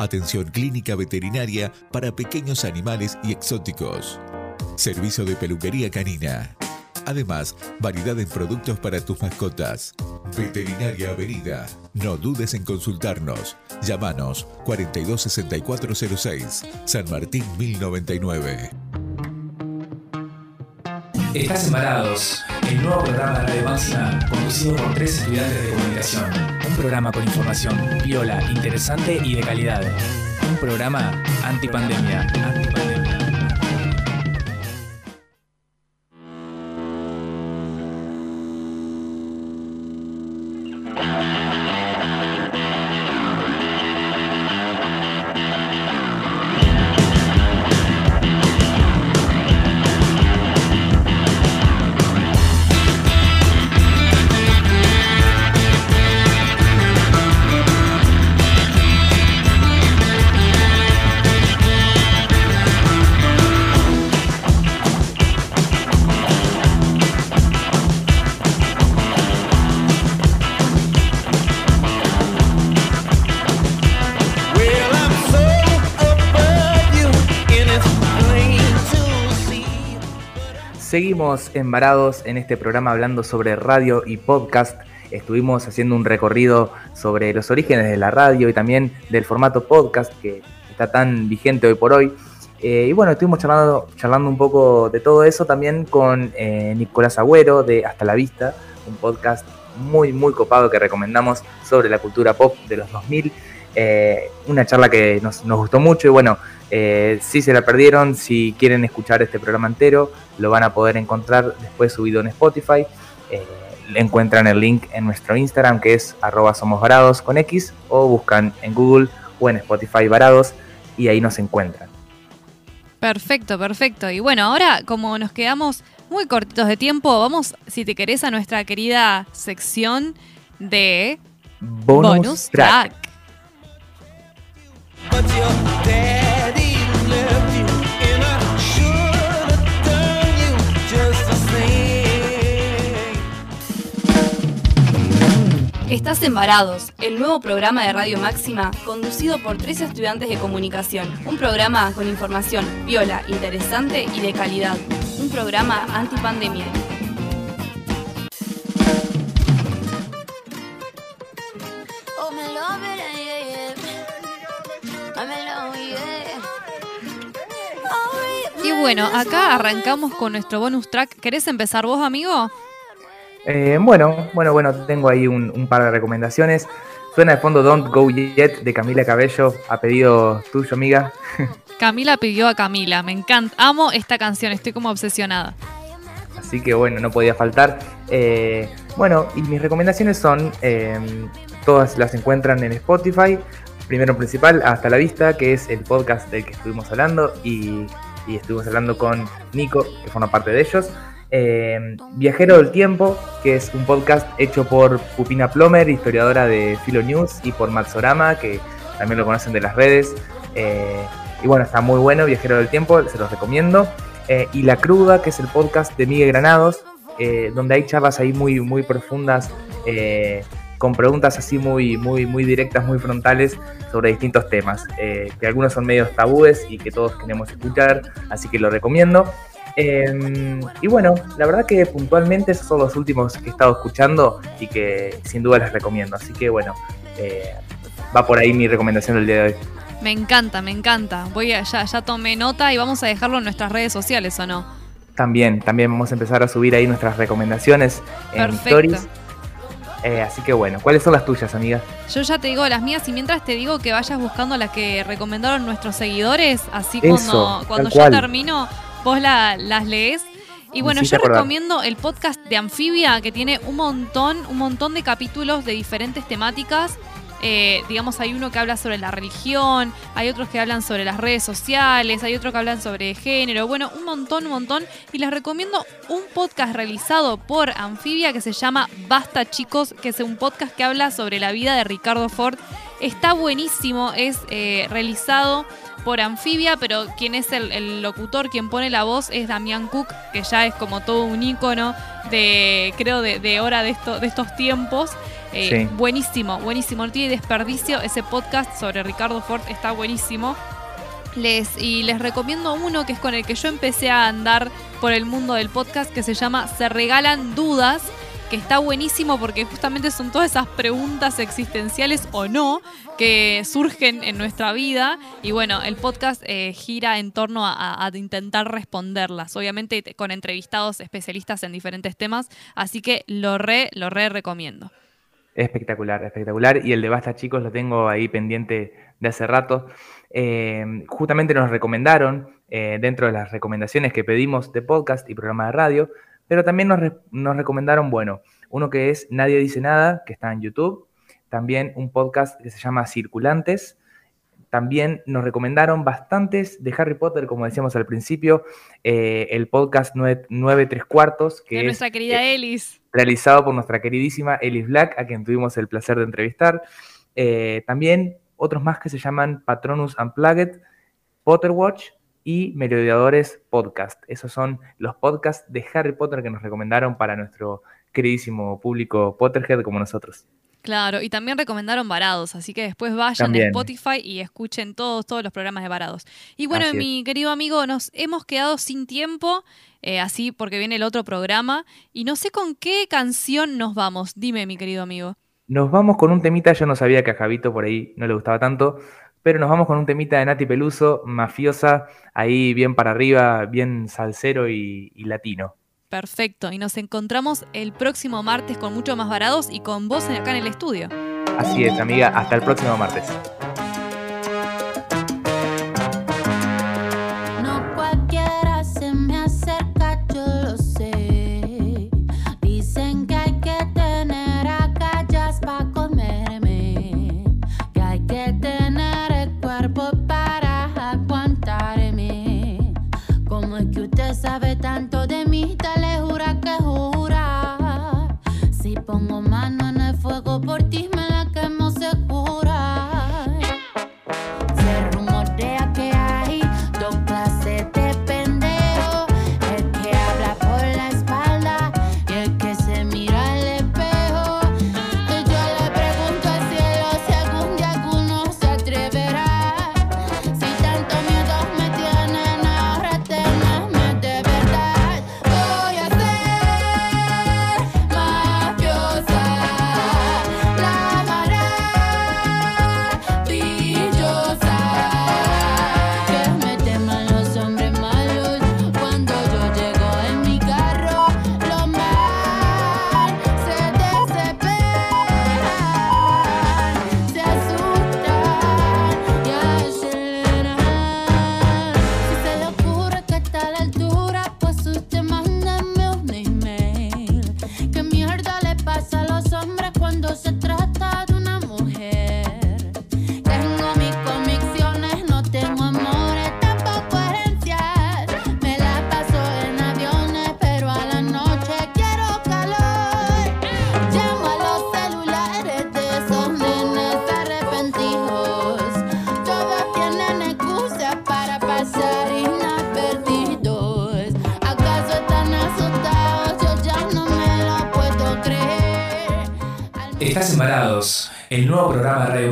Atención clínica veterinaria para pequeños animales y exóticos. Servicio de peluquería canina. Además, variedad en productos para tus mascotas. Veterinaria Avenida. No dudes en consultarnos. Llámanos 426406, San Martín 1099. Estás embarados, el nuevo programa de Radio Máxima, conducido por tres estudiantes de comunicación. Un programa con información viola, interesante y de calidad. Un programa antipandemia. Seguimos embarados en este programa hablando sobre radio y podcast. Estuvimos haciendo un recorrido sobre los orígenes de la radio y también del formato podcast que está tan vigente hoy por hoy. Eh, y bueno, estuvimos charlando, charlando un poco de todo eso también con eh, Nicolás Agüero de Hasta la Vista, un podcast muy, muy copado que recomendamos sobre la cultura pop de los 2000. Eh, una charla que nos, nos gustó mucho y bueno, eh, si se la perdieron, si quieren escuchar este programa entero, lo van a poder encontrar después subido en Spotify. Eh, encuentran el link en nuestro Instagram que es arroba somos varados con X o buscan en Google o en Spotify varados y ahí nos encuentran. Perfecto, perfecto. Y bueno, ahora como nos quedamos muy cortitos de tiempo, vamos, si te querés, a nuestra querida sección de Bonus, track. But Estás Embarados, el nuevo programa de Radio Máxima conducido por tres estudiantes de comunicación. Un programa con información viola, interesante y de calidad. Un programa antipandemia. Oh. Oh, Y bueno, acá arrancamos con nuestro bonus track. ¿Querés empezar vos, amigo? Eh, bueno, bueno, bueno, tengo ahí un, un par de recomendaciones. Suena de fondo Don't Go Yet de Camila Cabello, a pedido tuyo, amiga. Camila pidió a Camila, me encanta, amo esta canción, estoy como obsesionada. Así que bueno, no podía faltar. Eh, bueno, y mis recomendaciones son, eh, todas las encuentran en Spotify. Primero principal, Hasta la Vista, que es el podcast del que estuvimos hablando y, y estuvimos hablando con Nico, que forma parte de ellos. Eh, Viajero del Tiempo, que es un podcast hecho por Pupina Plomer, historiadora de Filo News, y por Matsorama, que también lo conocen de las redes. Eh, y bueno, está muy bueno, Viajero del Tiempo, se los recomiendo. Eh, y La Cruda, que es el podcast de Miguel Granados, eh, donde hay charlas ahí muy, muy profundas, con preguntas así muy, muy, muy directas, muy frontales sobre distintos temas, que algunos son medios tabúes y que todos queremos escuchar, así que lo recomiendo. Eh, y bueno, la verdad que puntualmente esos son los últimos que he estado escuchando y que sin duda les recomiendo. Así que bueno, eh, va por ahí mi recomendación del día de hoy. Me encanta, me encanta. Voy a, ya, ya tomé nota y vamos a dejarlo en nuestras redes sociales, ¿o no? También, también vamos a empezar a subir ahí nuestras recomendaciones en Perfecto. stories. Eh, así que bueno, ¿cuáles son las tuyas, amiga? Yo ya te digo las mías y mientras te digo que vayas buscando las que recomendaron nuestros seguidores, así Eso, cuando, cuando yo cual. termino, vos la- las lees. Y bueno, yo acordar. recomiendo el podcast de Anfibia, que tiene un montón, un montón de capítulos de diferentes temáticas. Eh, digamos, hay uno que habla sobre la religión, hay otros que hablan sobre las redes sociales, hay otros que hablan sobre género, bueno, un montón, un montón. Y les recomiendo un podcast realizado por Anfibia que se llama Basta Chicos, que es un podcast que habla sobre la vida de Ricardo Ford. Está buenísimo, es eh, realizado por Anfibia, pero quien es el, el locutor, quien pone la voz es Damián Cook, que ya es como todo un ícono de, creo, de, de hora de, esto, de estos tiempos. Eh, Sí. Buenísimo, buenísimo. No tiene desperdicio. Ese podcast sobre Ricardo Ford está buenísimo. Les, y les recomiendo uno que es con el que yo empecé a andar por el mundo del podcast que se llama Se Regalan Dudas, que está buenísimo porque justamente son todas esas preguntas existenciales o no que surgen en nuestra vida. Y bueno, el podcast eh, gira en torno a, intentar responderlas, obviamente te- con entrevistados especialistas en diferentes temas, así que lo re, lo re recomiendo. Espectacular, espectacular. Y el de Basta Chicos lo tengo ahí pendiente de hace rato. Eh, justamente nos recomendaron, eh, dentro de las recomendaciones que pedimos de podcast y programa de radio, pero también nos, re- nos recomendaron, bueno, uno que es Nadie Dice Nada, que está en YouTube. También un podcast que se llama Circulantes. También nos recomendaron bastantes de Harry Potter, como decíamos al principio, eh, el podcast 9, 3 cuartos, que de es nuestra querida eh, Elis. realizado por nuestra queridísima Elis Black, a quien tuvimos el placer de entrevistar. Eh, también otros más que se llaman Patronus Unplugged, Potterwatch y Merodeadores Podcast. Esos son los podcasts de Harry Potter que nos recomendaron para nuestro queridísimo público Potterhead como nosotros. Claro, y también recomendaron Varados, así que después vayan También. a Spotify y escuchen todos, todos los programas de Varados. Y bueno, Así es. mi querido amigo, nos hemos quedado sin tiempo, eh, así porque viene el otro programa, y no sé con qué canción nos vamos. Dime, mi querido amigo. Nos vamos con un temita, yo no sabía que a Javito por ahí no le gustaba tanto, pero nos vamos con un temita de Nati Peluso, mafiosa, ahí bien para arriba, bien salsero y, y latino. Perfecto, y nos encontramos el próximo martes con mucho más Varados y con vos acá en el estudio. Así es, amiga, hasta el próximo martes. Sabe tanto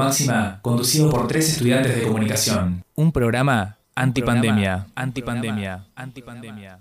Máxima conducido por tres estudiantes de comunicación. Un programa antipandemia, antipandemia, antipandemia.